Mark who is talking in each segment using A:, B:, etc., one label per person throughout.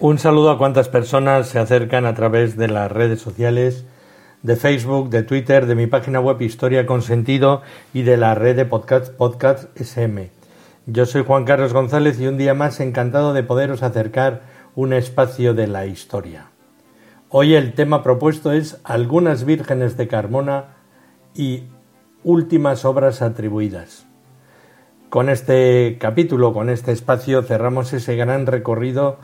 A: Un saludo a cuantas personas se acercan a través de las redes sociales, de Facebook, de Twitter, de mi página web Historia con Sentido y de la red de podcast, podcast SM. Yo soy Juan Carlos González y un día más encantado de poderos acercar un espacio de la historia. Hoy el tema propuesto es algunas vírgenes de Carmona y últimas obras atribuidas. Con este capítulo, con este espacio, cerramos ese gran recorrido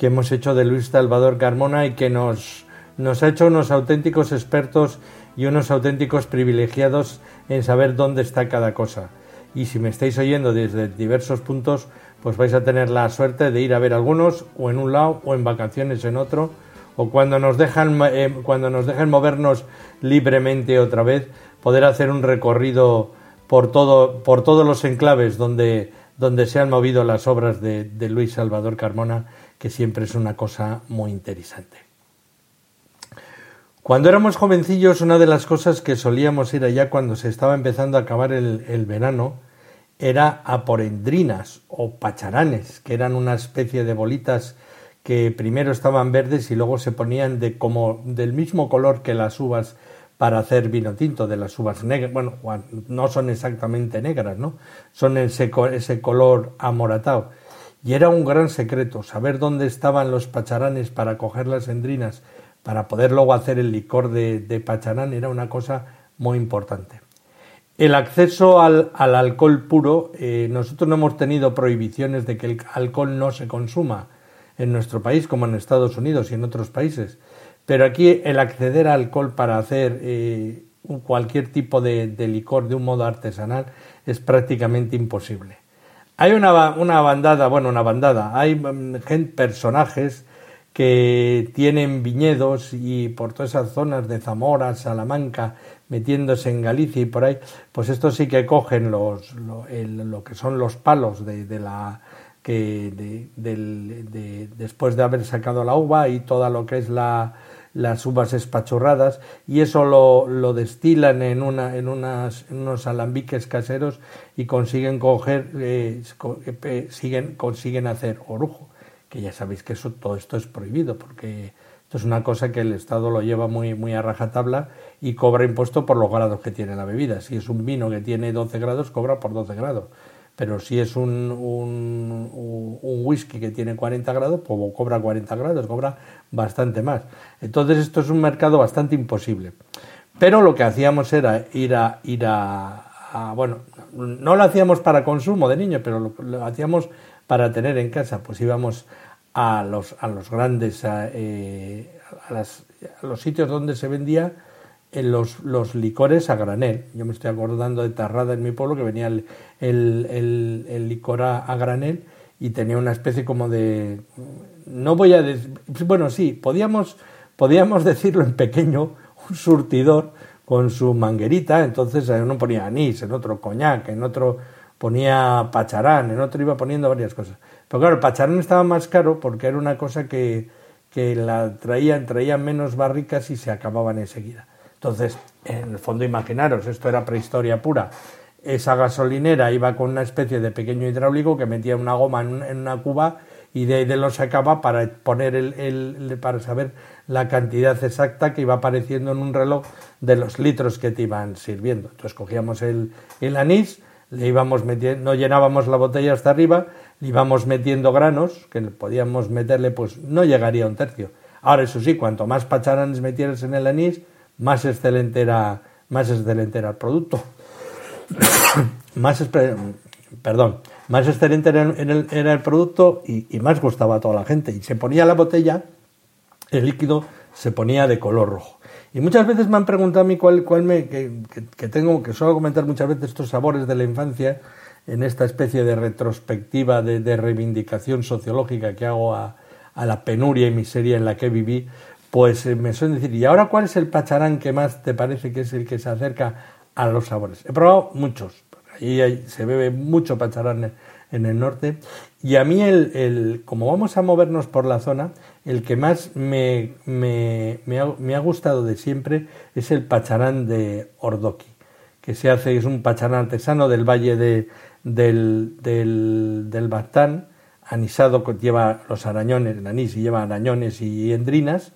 A: que hemos hecho de Luis Salvador Carmona y que nos, nos ha hecho unos auténticos expertos y unos auténticos privilegiados en saber dónde está cada cosa. Y si me estáis oyendo desde diversos puntos, pues vais a tener la suerte de ir a ver algunos, o en un lado, o en vacaciones en otro, o cuando nos dejan, eh, cuando nos dejen movernos libremente otra vez, poder hacer un recorrido por, todo, por todos los enclaves donde, donde se han movido las obras de, de Luis Salvador Carmona que siempre es una cosa muy interesante. Cuando éramos jovencillos, una de las cosas que solíamos ir allá cuando se estaba empezando a acabar el, verano era a o pacharanes, que eran una especie de bolitas que primero estaban verdes y luego se ponían de como del mismo color que las uvas para hacer vino tinto, de las uvas negras, bueno, no son exactamente negras, ¿no? Son ese, ese color amoratado. Y era un gran secreto saber dónde estaban los pacharanes para coger las endrinas, para poder luego hacer el licor de, pacharán, era una cosa muy importante. El acceso al, alcohol puro, eh, nosotros no hemos tenido prohibiciones de que el alcohol no se consuma en nuestro país, como en Estados Unidos y en otros países, pero aquí el acceder al alcohol para hacer eh, cualquier tipo de licor de un modo artesanal es prácticamente imposible. Hay una, una bandada, bueno, una bandada, hay mm, gente, personajes que tienen viñedos y por todas esas zonas de Zamora, Salamanca, metiéndose en Galicia y por ahí, pues estos sí que cogen los, lo, que son los palos de, de la que de, de, después de haber sacado la uva y toda lo que es la, las uvas espachurradas y eso lo, lo destilan en, una, en, unas, en unos alambiques caseros y consiguen coger, eh, eh, siguen, consiguen hacer orujo, que ya sabéis que eso, todo esto es prohibido porque esto es una cosa que el Estado lo lleva muy, muy a rajatabla y cobra impuesto por los grados que tiene la bebida. Si es un vino que tiene 12 grados, cobra por 12 grados pero si es un, un, whisky que tiene 40 grados, pues cobra 40 grados, cobra bastante más. Entonces esto es un mercado bastante imposible. Pero lo que hacíamos era ir a, ir a, bueno, no lo hacíamos para consumo de niños, pero lo, hacíamos para tener en casa. Pues íbamos a los, a los grandes, eh, a los sitios donde se vendía en los, los, licores a granel. Yo me estoy acordando de Tarrada en mi pueblo que venía el, el, el, licor a, granel y tenía una especie como de... No voy a decir... Bueno, sí, podíamos, podíamos decirlo en pequeño, un surtidor con su manguerita, entonces en uno ponía anís, en otro coñac, en otro ponía pacharán, en otro iba poniendo varias cosas. Pero claro, el pacharán estaba más caro porque era una cosa que, que la traían, traían menos barricas y se acababan enseguida. Entonces, en el fondo, imaginaros, esto era prehistoria pura. Esa gasolinera iba con una especie de pequeño hidráulico que metía una goma en, una cuba y de ahí de lo sacaba para poner el, para saber la cantidad exacta que iba apareciendo en un reloj de los litros que te iban sirviendo. Entonces cogíamos el, el anís, le íbamos metiendo, no llenábamos la botella hasta arriba, le íbamos metiendo granos, que podíamos meterle, pues no llegaría a un tercio. Ahora, eso sí, cuanto más pacharanes metieras en el anís, más excelente era, más excelente era el producto. más, perdón, más excelente era, el, producto y, más gustaba a toda la gente. Y se ponía la botella, el líquido se ponía de color rojo. Y muchas veces me han preguntado a mí cuál, cuál me, que, tengo, que suelo comentar muchas veces estos sabores de la infancia, en esta especie de retrospectiva de, reivindicación sociológica que hago a, la penuria y miseria en la que viví, pues eh, me suelen decir, ¿y ahora cuál es el pacharán que más te parece que es el que se acerca a los sabores? He probado muchos, ahí se bebe mucho pacharán en el norte, y a mí, el, como vamos a movernos por la zona, el que más me, me, ha, gustado de siempre es el pacharán de Ordoqui, que se hace, es un pacharán artesano del valle de, del, del, del Bastán, anisado lleva los arañones, el anís y lleva arañones y endrinas,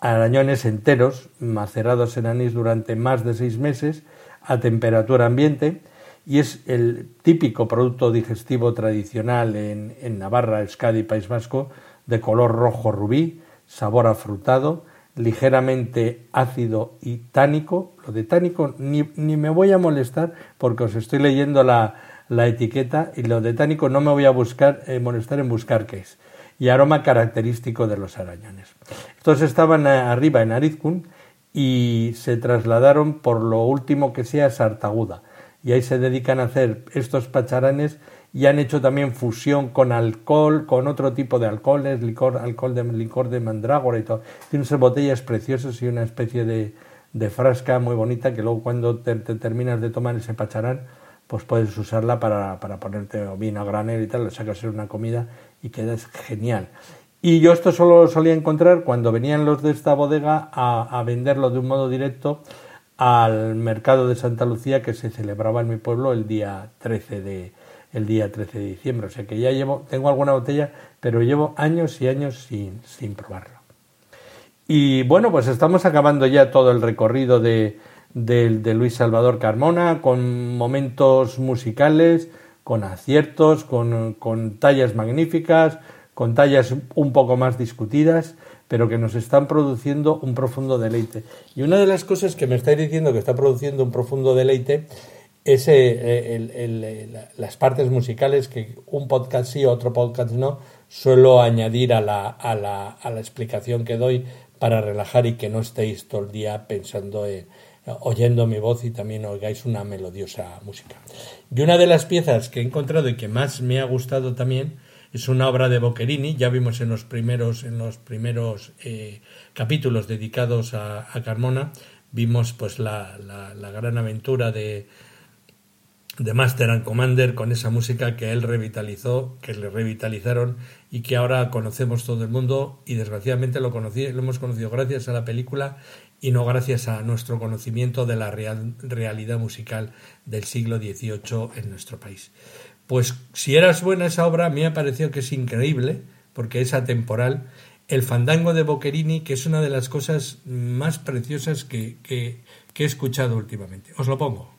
A: arañones enteros, macerados en anís durante más de seis meses, a temperatura ambiente, y es el típico producto digestivo tradicional en, en Navarra, Euskadi y País Vasco, de color rojo rubí, sabor afrutado, ligeramente ácido y tánico. Lo de tánico ni, ni me voy a molestar porque os estoy leyendo la, la etiqueta y lo de tánico no me voy a buscar, eh, molestar en buscar qué es. Y aroma característico de los arañones. Estos estaban eh, arriba en Arizkun y se trasladaron por lo último que sea a Sartaguda. Y ahí se dedican a hacer estos pacharanes y han hecho también fusión con alcohol, con otro tipo de alcoholes, licor, alcohol de licor de mandrágora y todo. Tienen unas botellas preciosas y una especie de, de frasca muy bonita que luego cuando te terminas de tomar ese pacharán pues puedes usarla para, para ponerte vino a granel y tal, le sacas una comida y quedas genial. Y yo esto solo lo solía encontrar cuando venían los de esta bodega a, venderlo de un modo directo al mercado de Santa Lucía que se celebraba en mi pueblo el día 13 de, el día 13 de diciembre. O sea que ya llevo, tengo alguna botella, pero llevo años y años sin, sin probarlo. Y bueno, pues estamos acabando ya todo el recorrido de, de, Luis Salvador Carmona, con momentos musicales, con aciertos, con, con tallas magníficas, con tallas un poco más discutidas, pero que nos están produciendo un profundo deleite. Y una de las cosas que me estáis diciendo que está produciendo un profundo deleite es eh, el, las partes musicales que un podcast sí, otro podcast no, suelo añadir a la, a la, a la explicación que doy para relajar y que no estéis todo el día pensando en, oyendo mi voz y también oigáis una melodiosa música. Y una de las piezas que he encontrado y que más me ha gustado también es una obra de Boccherini, ya vimos en los primeros, en los primeros eh, capítulos dedicados a, Carmona, vimos pues la, la, gran aventura de, de Master and Commander con esa música que él revitalizó, que le revitalizaron y que ahora conocemos todo el mundo y desgraciadamente lo, conocí, lo hemos conocido gracias a la película y no gracias a nuestro conocimiento de la realidad musical del siglo XVIII en nuestro país. Pues si eras buena esa obra, a mí me ha parecido que es increíble, porque es atemporal, el fandango de Boccherini, que es una de las cosas más preciosas que, que he escuchado últimamente. Os lo pongo.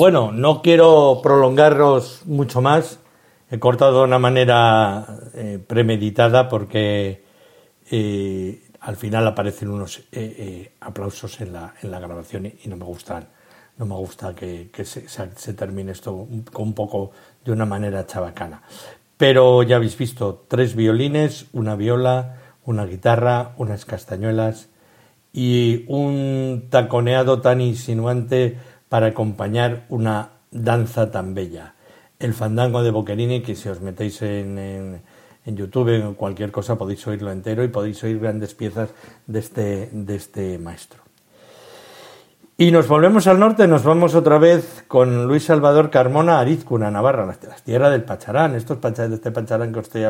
A: Bueno, no quiero prolongaros mucho más. He cortado de una manera eh, premeditada porque eh, al final aparecen unos eh, aplausos en la, en la grabación y, no me gustan. No me gusta que, se, se, termine esto con un poco de una manera chabacana. Pero ya habéis visto tres violines, una viola, una guitarra, unas castañuelas y un taconeado tan insinuante para acompañar una danza tan bella. El fandango de Boccherini, que si os metéis en, en, YouTube, en cualquier cosa, podéis oírlo entero y podéis oír grandes piezas de este, de este maestro. Y nos volvemos al norte, nos vamos otra vez con Luis Salvador Carmona, Arizcuna, Navarra, la, tierra del Pacharán. Estos de este Pacharán que os estoy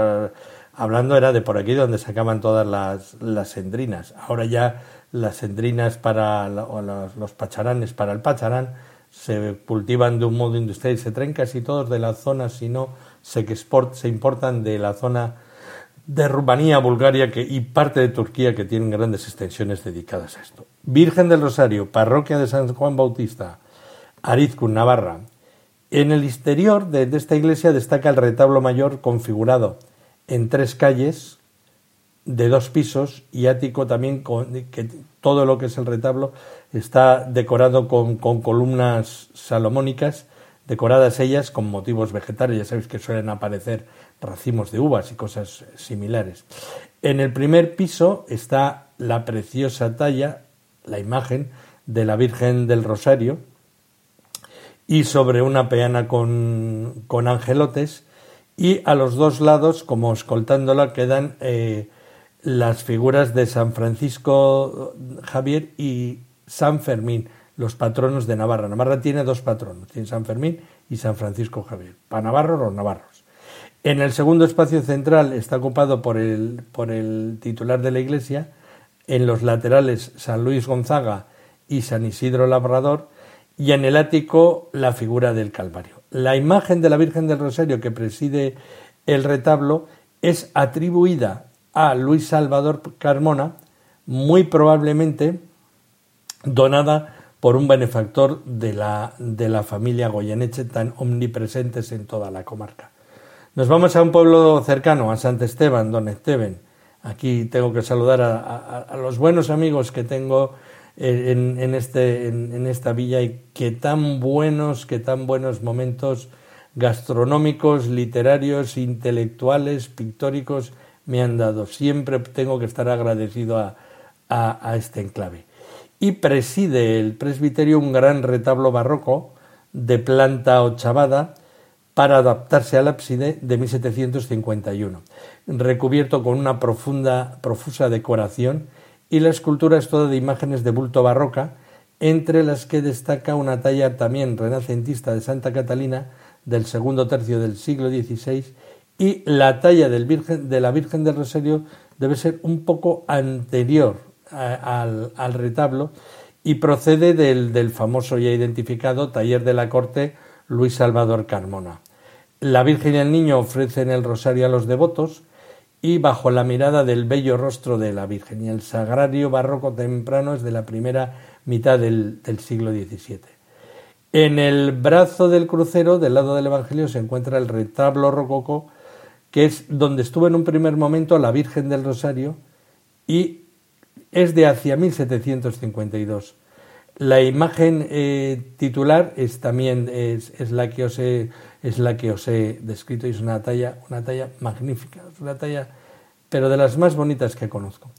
A: hablando era de por aquí donde sacaban todas las, las sendrinas. Ahora ya las sendrinas para los, pacharanes para el pacharán se cultivan de un modo industrial y se traen casi todos de la zona, si no se, export, se importan de la zona de Rumanía, Bulgaria que, y parte de Turquía que tienen grandes extensiones dedicadas a esto. Virgen del Rosario, parroquia de San Juan Bautista, Arizcun, Navarra. En el exterior de esta iglesia destaca el retablo mayor configurado en tres calles, de dos pisos y ático también, que todo lo que es el retablo está decorado con, columnas salomónicas, decoradas ellas con motivos vegetales, ya sabéis que suelen aparecer racimos de uvas y cosas similares. En el primer piso está la preciosa talla, la imagen de la Virgen del Rosario, y sobre una peana con, con angelotes, y a los dos lados, como escoltándola, quedan eh, las figuras de San Francisco Javier y San Fermín, los patronos de Navarra. Navarra tiene dos patronos, tiene San Fermín y San Francisco Javier. Para Navarro, los navarros. En el segundo espacio central está ocupado por el, por el titular de la iglesia, en los laterales San Luis Gonzaga y San Isidro Labrador, y en el ático la figura del Calvario. La imagen de la Virgen del Rosario que preside el retablo es atribuida a Luis Salvador Carmona, muy probablemente donada por un benefactor de la, de la familia Goyeneche, tan omnipresentes en toda la comarca. Nos vamos a un pueblo cercano, a Sant Esteban, don Esteban. Aquí tengo que saludar a, los buenos amigos que tengo en, en, este, en, esta villa y que tan buenos, que tan buenos momentos gastronómicos, literarios, intelectuales, pictóricos me han dado. Siempre tengo que estar agradecido a, a, este enclave. Y preside el presbiterio un gran retablo barroco de planta ochavada para adaptarse al ábside de 1751, recubierto con una profunda, profusa decoración y la escultura es toda de imágenes de bulto barroca, entre las que destaca una talla también renacentista de Santa Catalina del segundo tercio del siglo XVI y la talla de la Virgen del Rosario debe ser un poco anterior al, retablo y procede del, del, famoso ya identificado taller de la corte Luis Salvador Carmona. La Virgen y el Niño ofrecen el rosario a los devotos y bajo la mirada del bello rostro de la Virgen. Y el sagrario barroco temprano es de la primera mitad del, del siglo XVII. En el brazo del crucero, del lado del Evangelio, se encuentra el retablo rococó que es donde estuvo en un primer momento la Virgen del Rosario y es de hacia 1752. La imagen eh, titular es también es, la que os he, es la que os he descrito y es una talla una talla magnífica, es una talla pero de las más bonitas que conozco.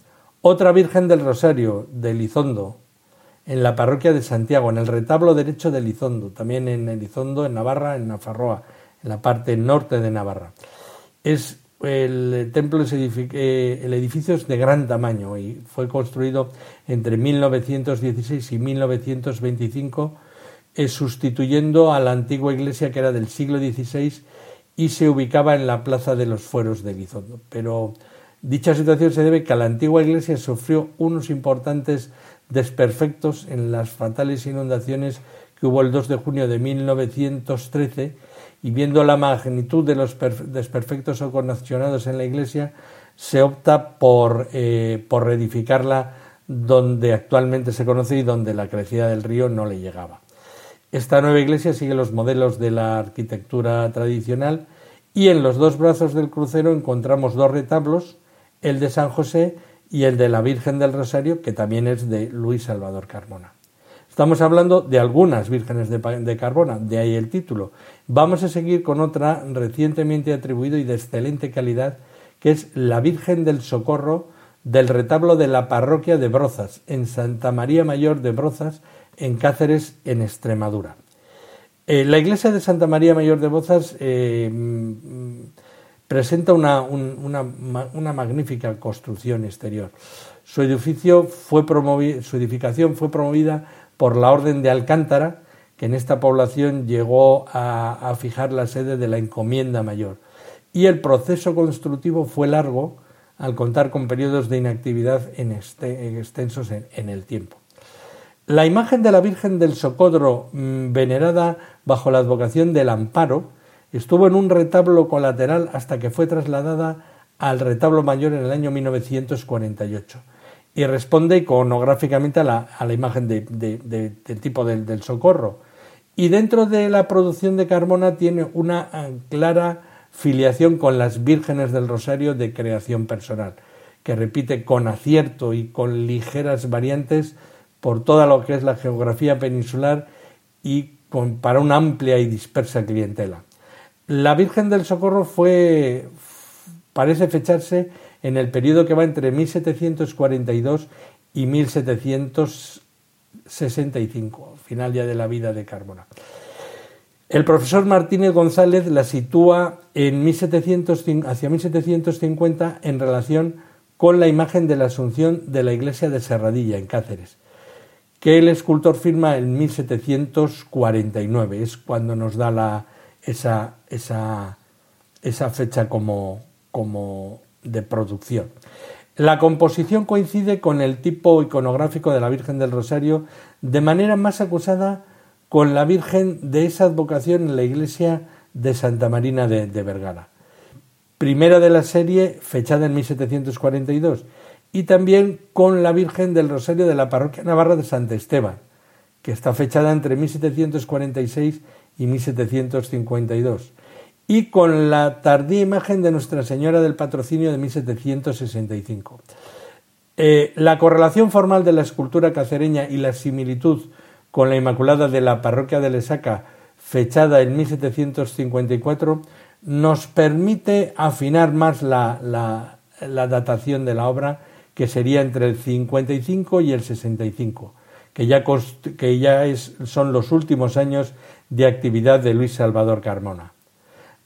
A: Otra Virgen del Rosario de Elizondo en la parroquia de Santiago, en el retablo derecho de Elizondo, también en Elizondo, en Navarra, en Nafarroa, en la parte norte de Navarra es el templo es eh, el edificio es de gran tamaño y fue construido entre 1916 y 1925 eh, sustituyendo a la antigua iglesia que era del siglo XVI y se ubicaba en la plaza de los fueros de Guizondo. Pero dicha situación se debe que a la antigua iglesia sufrió unos importantes desperfectos en las fatales inundaciones que hubo el 2 de junio de 1913 y viendo la magnitud de los desperfectos ocasionados en la iglesia, se opta por, eh, por reedificarla donde actualmente se conoce y donde la crecida del río no le llegaba. Esta nueva iglesia sigue los modelos de la arquitectura tradicional y en los dos brazos del crucero encontramos dos retablos, el de San José y el de la Virgen del Rosario, que también es de Luis Salvador Carmona. Estamos hablando de algunas vírgenes de, Carbona, de ahí el título. Vamos a seguir con otra recientemente atribuido y de excelente calidad, que es la Virgen del Socorro del retablo de la parroquia de Brozas, en Santa María Mayor de Brozas, en Cáceres, en Extremadura. Eh, la iglesia de Santa María Mayor de Brozas eh, mm, presenta una, una, magnífica construcción exterior. Su, edificio fue su edificación fue promovida por la Orden de Alcántara, que en esta población llegó a, fijar la sede de la encomienda mayor. Y el proceso constructivo fue largo, al contar con periodos de inactividad en este, extensos en, el tiempo. La imagen de la Virgen del Socodro, mm, venerada bajo la advocación del Amparo, estuvo en un retablo colateral hasta que fue trasladada al retablo mayor en el año 1948 y responde iconográficamente a la, a la imagen del tipo del socorro y dentro de la producción de Carmona tiene una eh, clara filiación con las vírgenes del Rosario de creación personal, que repite con acierto y con ligeras variantes por toda lo que es la geografía peninsular y con, para una amplia y dispersa clientela. La Virgen del Socorro fue, parece fecharse en el periodo que va entre 1742 y 1700 65, final ya de la vida de Carbona. El profesor Martínez González la sitúa en 1700, hacia 1750 en relación con la imagen de la Asunción de la iglesia de Serradilla, en Cáceres, que el escultor firma en 1749. Es cuando nos da esa, esa, esa fecha como, como de producción. La composición coincide con el tipo iconográfico de la Virgen del Rosario, de manera más acusada con la Virgen de esa advocación en la iglesia de Santa Marina de, Vergara. Primera de la serie, fechada en 1742, y también con la Virgen del Rosario de la parroquia navarra de Santa Esteban, que está fechada entre 1746 y 1752 y con la tardía imagen de Nuestra Señora del Patrocinio de 1765. Eh, la correlación formal de la escultura cacereña y la similitud con la Inmaculada de la parroquia de Lesaca, fechada en 1754, nos permite afinar más la, datación de la obra, que sería entre el 55 y el 65, que ya, que ya son los últimos años de actividad de Luis Salvador Carmona.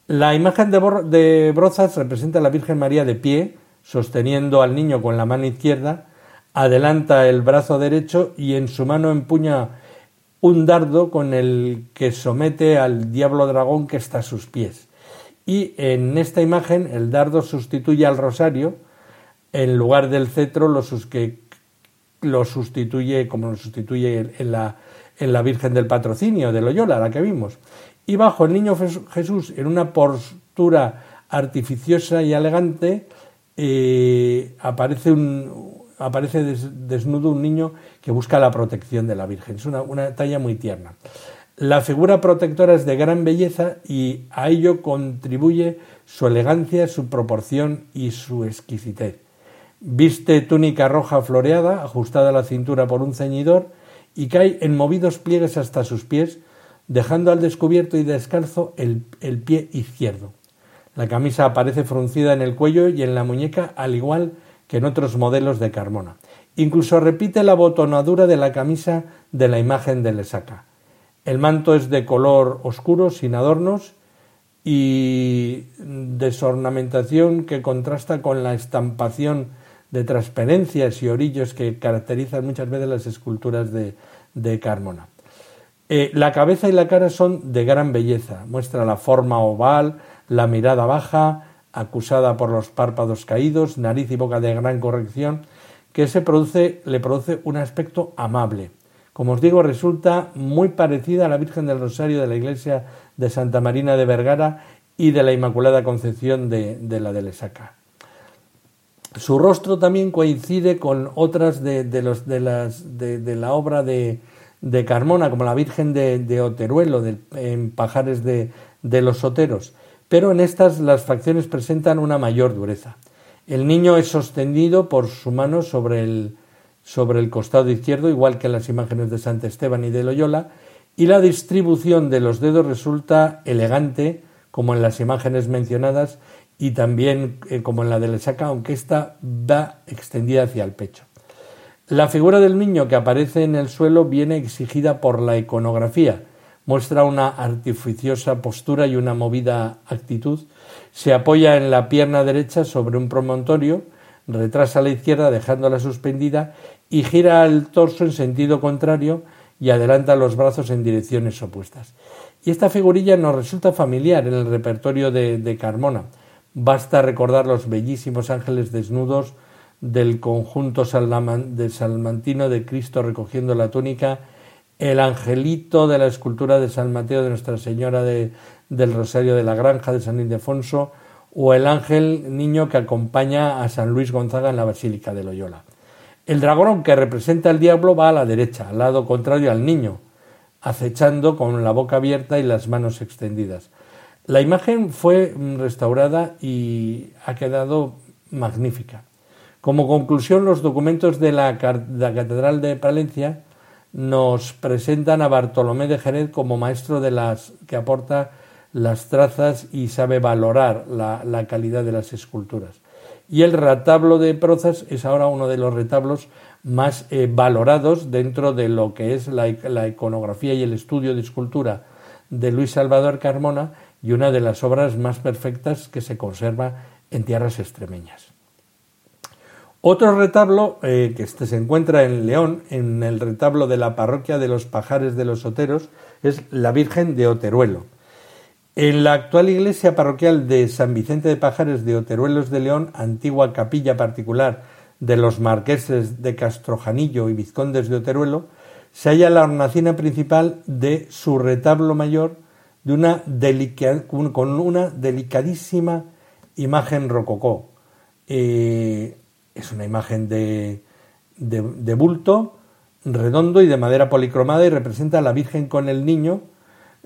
A: La imagen de, Brozas representa a la Virgen María de pie, sosteniendo al niño con la mano izquierda, adelanta el brazo derecho y en su mano empuña un dardo con el que somete al diablo dragón que está a sus pies. Y en esta imagen el dardo sustituye al rosario, en lugar del cetro lo, que lo sustituye como lo sustituye en la, en la Virgen del Patrocinio de Loyola, la que vimos y bajo el niño Jesús en una postura artificiosa y elegante eh, aparece, un, aparece desnudo un niño que busca la protección de la Virgen. Es una, una talla muy tierna. La figura protectora es de gran belleza y a ello contribuye su elegancia, su proporción y su exquisitez. Viste túnica roja floreada, ajustada a la cintura por un ceñidor, y cae en movidos pliegues hasta sus pies, dejando al descubierto y descalzo el, pie izquierdo. La camisa aparece fruncida en el cuello y en la muñeca, al igual que en otros modelos de Carmona. Incluso repite la botonadura de la camisa de la imagen de Lesaca. El manto es de color oscuro, sin adornos y desornamentación que contrasta con la estampación de transparencias y orillos que caracterizan muchas veces las esculturas de, de Carmona. Eh, la cabeza y la cara son de gran belleza, muestra la forma oval, la mirada baja, acusada por los párpados caídos, nariz y boca de gran corrección, que se produce, le produce un aspecto amable. Como os digo, resulta muy parecida a la Virgen del Rosario de la iglesia de Santa Marina de Vergara y de la Inmaculada Concepción de, la de Lesaca. Su rostro también coincide con otras de, los, de, las, de la obra de, de Carmona, como la Virgen de, Oteruelo, en Pajares de, de los Soteros, pero en estas las facciones presentan una mayor dureza. El niño es sostenido por su mano sobre el, sobre el costado izquierdo, igual que en las imágenes de Sant Esteban y de Loyola, y la distribución de los dedos resulta elegante, como en las imágenes mencionadas, y también eh, como en la de Lesaca, aunque esta va extendida hacia el pecho. La figura del niño que aparece en el suelo viene exigida por la iconografía, muestra una artificiosa postura y una movida actitud, se apoya en la pierna derecha sobre un promontorio, retrasa la izquierda dejándola suspendida y gira el torso en sentido contrario y adelanta los brazos en direcciones opuestas. Y esta figurilla nos resulta familiar en el repertorio de, Carmona. Basta recordar los bellísimos ángeles desnudos del conjunto de salmantino de Cristo recogiendo la túnica, el angelito de la escultura de San Mateo de Nuestra Señora del Rosario de la Granja de San Ildefonso o el ángel niño que acompaña a San Luis Gonzaga en la Basílica de Loyola. El dragón que representa al diablo va a la derecha, al lado contrario al niño, acechando con la boca abierta y las manos extendidas. La imagen fue restaurada y ha quedado magnífica. Como conclusión, los documentos de la, Catedral de Palencia nos presentan a Bartolomé de Jerez como maestro de las que aporta las trazas y sabe valorar la calidad de las esculturas y el retablo de Prozas es ahora uno de los retablos más eh, valorados dentro de lo que es la, iconografía y el estudio de escultura de Luis Salvador Carmona y una de las obras más perfectas que se conserva en tierras extremeñas. Otro retablo eh, que este se encuentra en León, en el retablo de la parroquia de los Pajares de los Oteros, es la Virgen de Oteruelo. En la actual iglesia parroquial de San Vicente de Pajares de Oteruelos de León, antigua capilla particular de los marqueses de Castrojanillo y vizcondes de Oteruelo, se halla la hornacina principal de su retablo mayor de una con una delicadísima imagen rococó. Eh, es una imagen de, de bulto redondo y de madera policromada y representa a la Virgen con el niño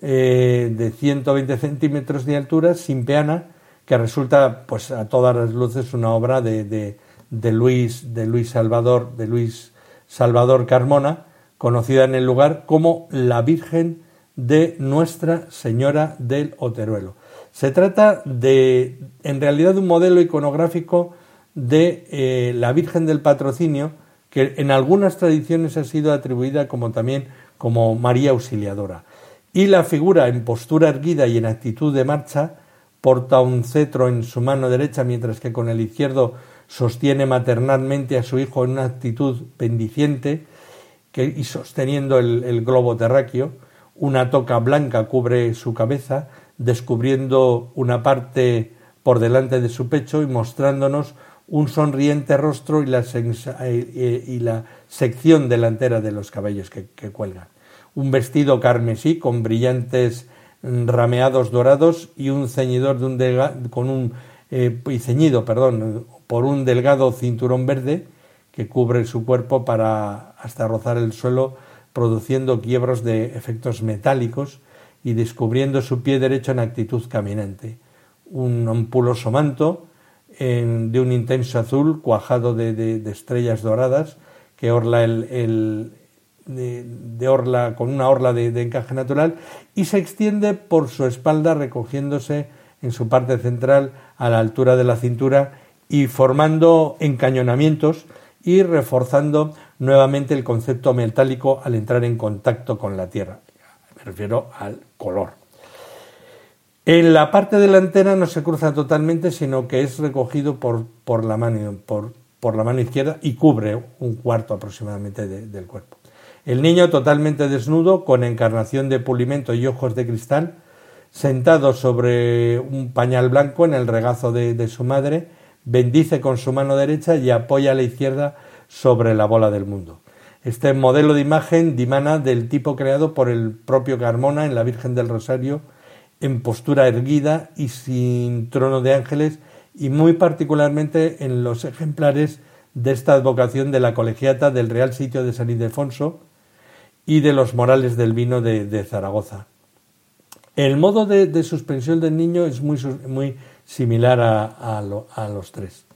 A: eh, de 120 centímetros de altura, sin peana, que resulta, pues a todas las luces, una obra de, de, Luis, de Luis Salvador, de Luis Salvador Carmona, conocida en el lugar como la Virgen de Nuestra Señora del Oteruelo. Se trata de, en realidad, de un modelo iconográfico de eh, la Virgen del Patrocinio, que en algunas tradiciones ha sido atribuida como también como María Auxiliadora y la figura en postura erguida y en actitud de marcha porta un cetro en su mano derecha mientras que con el izquierdo sostiene maternalmente a su hijo en una actitud bendiciente y sosteniendo el, globo terráqueo. Una toca blanca cubre su cabeza, descubriendo una parte por delante de su pecho y mostrándonos un sonriente rostro y la, y la sección delantera de los cabellos que cuelgan un vestido carmesí con brillantes rameados dorados y un ceñidor de un con un eh, y ceñido, perdón, por un delgado cinturón verde que cubre su cuerpo para hasta rozar el suelo, produciendo quiebros de efectos metálicos y descubriendo su pie derecho en actitud caminante. Un ampuloso manto de un intenso azul cuajado de, estrellas doradas que orla el, de, orla, con una orla de, encaje natural y se extiende por su espalda recogiéndose en su parte central a la altura de la cintura y formando encañonamientos y reforzando nuevamente el concepto metálico al entrar en contacto con la tierra. Me refiero al color. En la parte delantera no se cruza totalmente, sino que es recogido por, por, la, mano, por, por la mano izquierda y cubre un cuarto aproximadamente del cuerpo. El niño totalmente desnudo, con encarnación de pulimento y ojos de cristal, sentado sobre un pañal blanco en el regazo de, su madre, bendice con su mano derecha y apoya a la izquierda sobre la bola del mundo. Este modelo de imagen dimana del tipo creado por el propio Carmona en la Virgen del Rosario, en postura erguida y sin trono de ángeles, y muy particularmente en los ejemplares de esta advocación de la colegiata del Real Sitio de San Ildefonso, y de los Morales del Vino de, Zaragoza. El modo de, suspensión del niño es muy, muy similar a, los tres.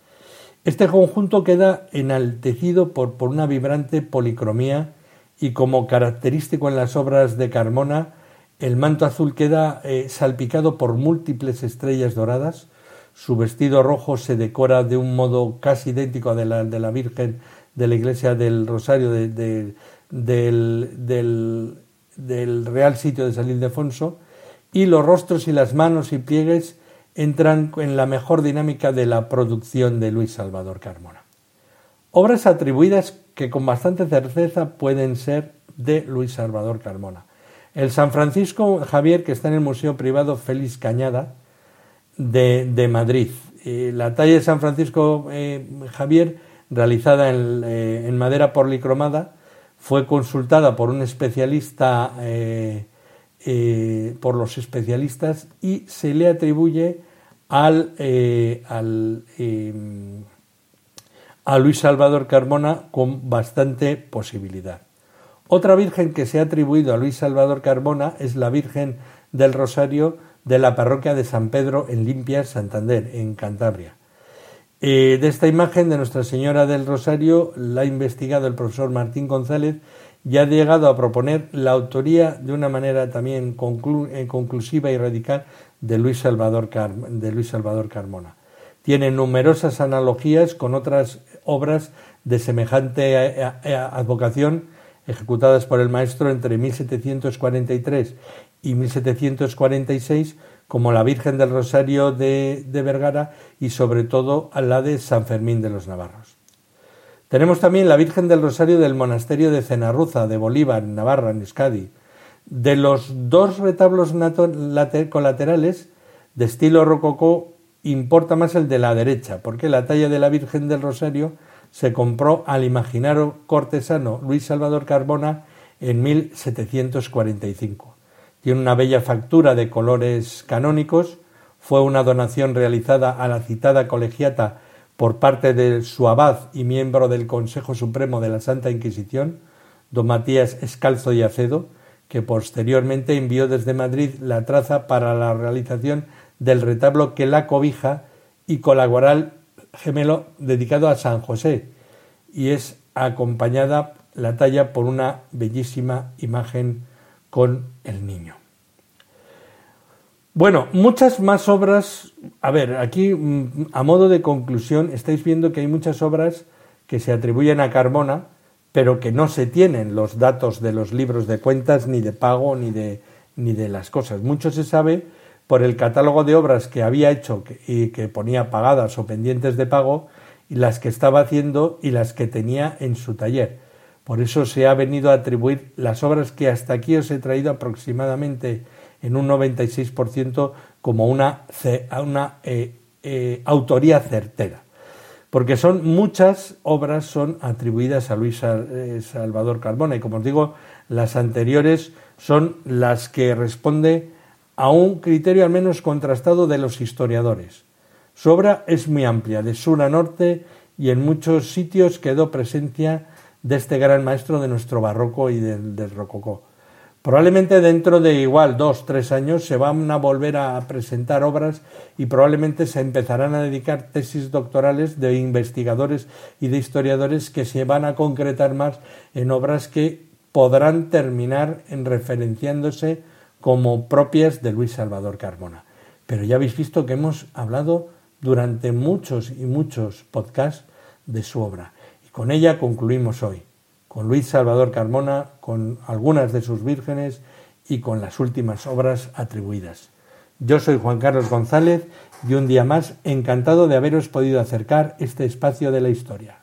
A: Este conjunto queda enaltecido por, por una vibrante policromía y como característico en las obras de Carmona, el manto azul queda eh, salpicado por múltiples estrellas doradas, su vestido rojo se decora de un modo casi idéntico al de la, de la Virgen de la Iglesia del Rosario del, del, Real Sitio de San Ildefonso, y los rostros y las manos y pliegues entran en la mejor dinámica de la producción de Luis Salvador Carmona. Obras atribuidas que con bastante certeza pueden ser de Luis Salvador Carmona. El San Francisco Javier, que está en el Museo Privado Félix Cañada de, Madrid. la talla de San Francisco eh, Javier, realizada eh, en, madera policromada, fue consultada por un especialista, eh, por los especialistas, y se le atribuye al, al a Luis Salvador Carmona con bastante posibilidad. Otra virgen que se ha atribuido a Luis Salvador Carmona es la Virgen del Rosario de la parroquia de San Pedro en Limpias, Santander, en Cantabria. Eh, de esta imagen de Nuestra Señora del Rosario la ha investigado el profesor Martín González y ha llegado a proponer la autoría de una manera también eh, conclusiva y radical de Luis Salvador, de Luis Salvador Carmona. Tiene numerosas analogías con otras obras de semejante eh, advocación ejecutadas por el maestro entre 1743 y 1746, como la Virgen del Rosario de, Vergara y sobre todo a la de San Fermín de los Navarros. Tenemos también la Virgen del Rosario del monasterio de Cenarruza, de Bolívar, Navarra, en Euskadi. De los dos retablos colaterales de estilo rococó importa más el de la derecha, porque la talla de la Virgen del Rosario se compró al imaginario cortesano Luis Salvador Carbona en 1745. Tiene una bella factura de colores canónicos, fue una donación realizada a la citada colegiata por parte de su abad y miembro del Consejo Supremo de la Santa Inquisición, don Matías Escalzo y Acedo, que posteriormente envió desde Madrid la traza para la realización del retablo que la cobija y colaborar gemelo dedicado a San José y es acompañada la talla por una bellísima imagen con el niño. Bueno, muchas más obras. A ver, aquí mm, a modo de conclusión estáis viendo que hay muchas obras que se atribuyen a Carmona, pero que no se tienen los datos de los libros de cuentas, ni de pago, ni de, ni de las cosas. Mucho se sabe por el catálogo de obras que había hecho y que ponía pagadas o pendientes de pago y las que estaba haciendo y las que tenía en su taller. Por eso se ha venido a atribuir las obras que hasta aquí os he traído aproximadamente en un 96% como una, una eh, eh, autoría certera. Porque son muchas obras son atribuidas a Luis eh, Salvador Carbona y como os digo, las anteriores son las que responde a un criterio al menos contrastado de los historiadores. Su obra es muy amplia, de sur a norte, y en muchos sitios quedó presencia de este gran maestro de nuestro barroco y del, rococó. Probablemente dentro de igual dos, tres años se van a volver a presentar obras y probablemente se empezarán a dedicar tesis doctorales de investigadores y de historiadores que se van a concretar más en obras que podrán terminar en referenciándose como propias de Luis Salvador Carmona. Pero ya habéis visto que hemos hablado durante muchos y muchos podcasts de su obra. Y con ella concluimos hoy, con Luis Salvador Carmona, con algunas de sus vírgenes y con las últimas obras atribuidas. Yo soy Juan Carlos González y un día más encantado de haberos podido acercar este espacio de la historia.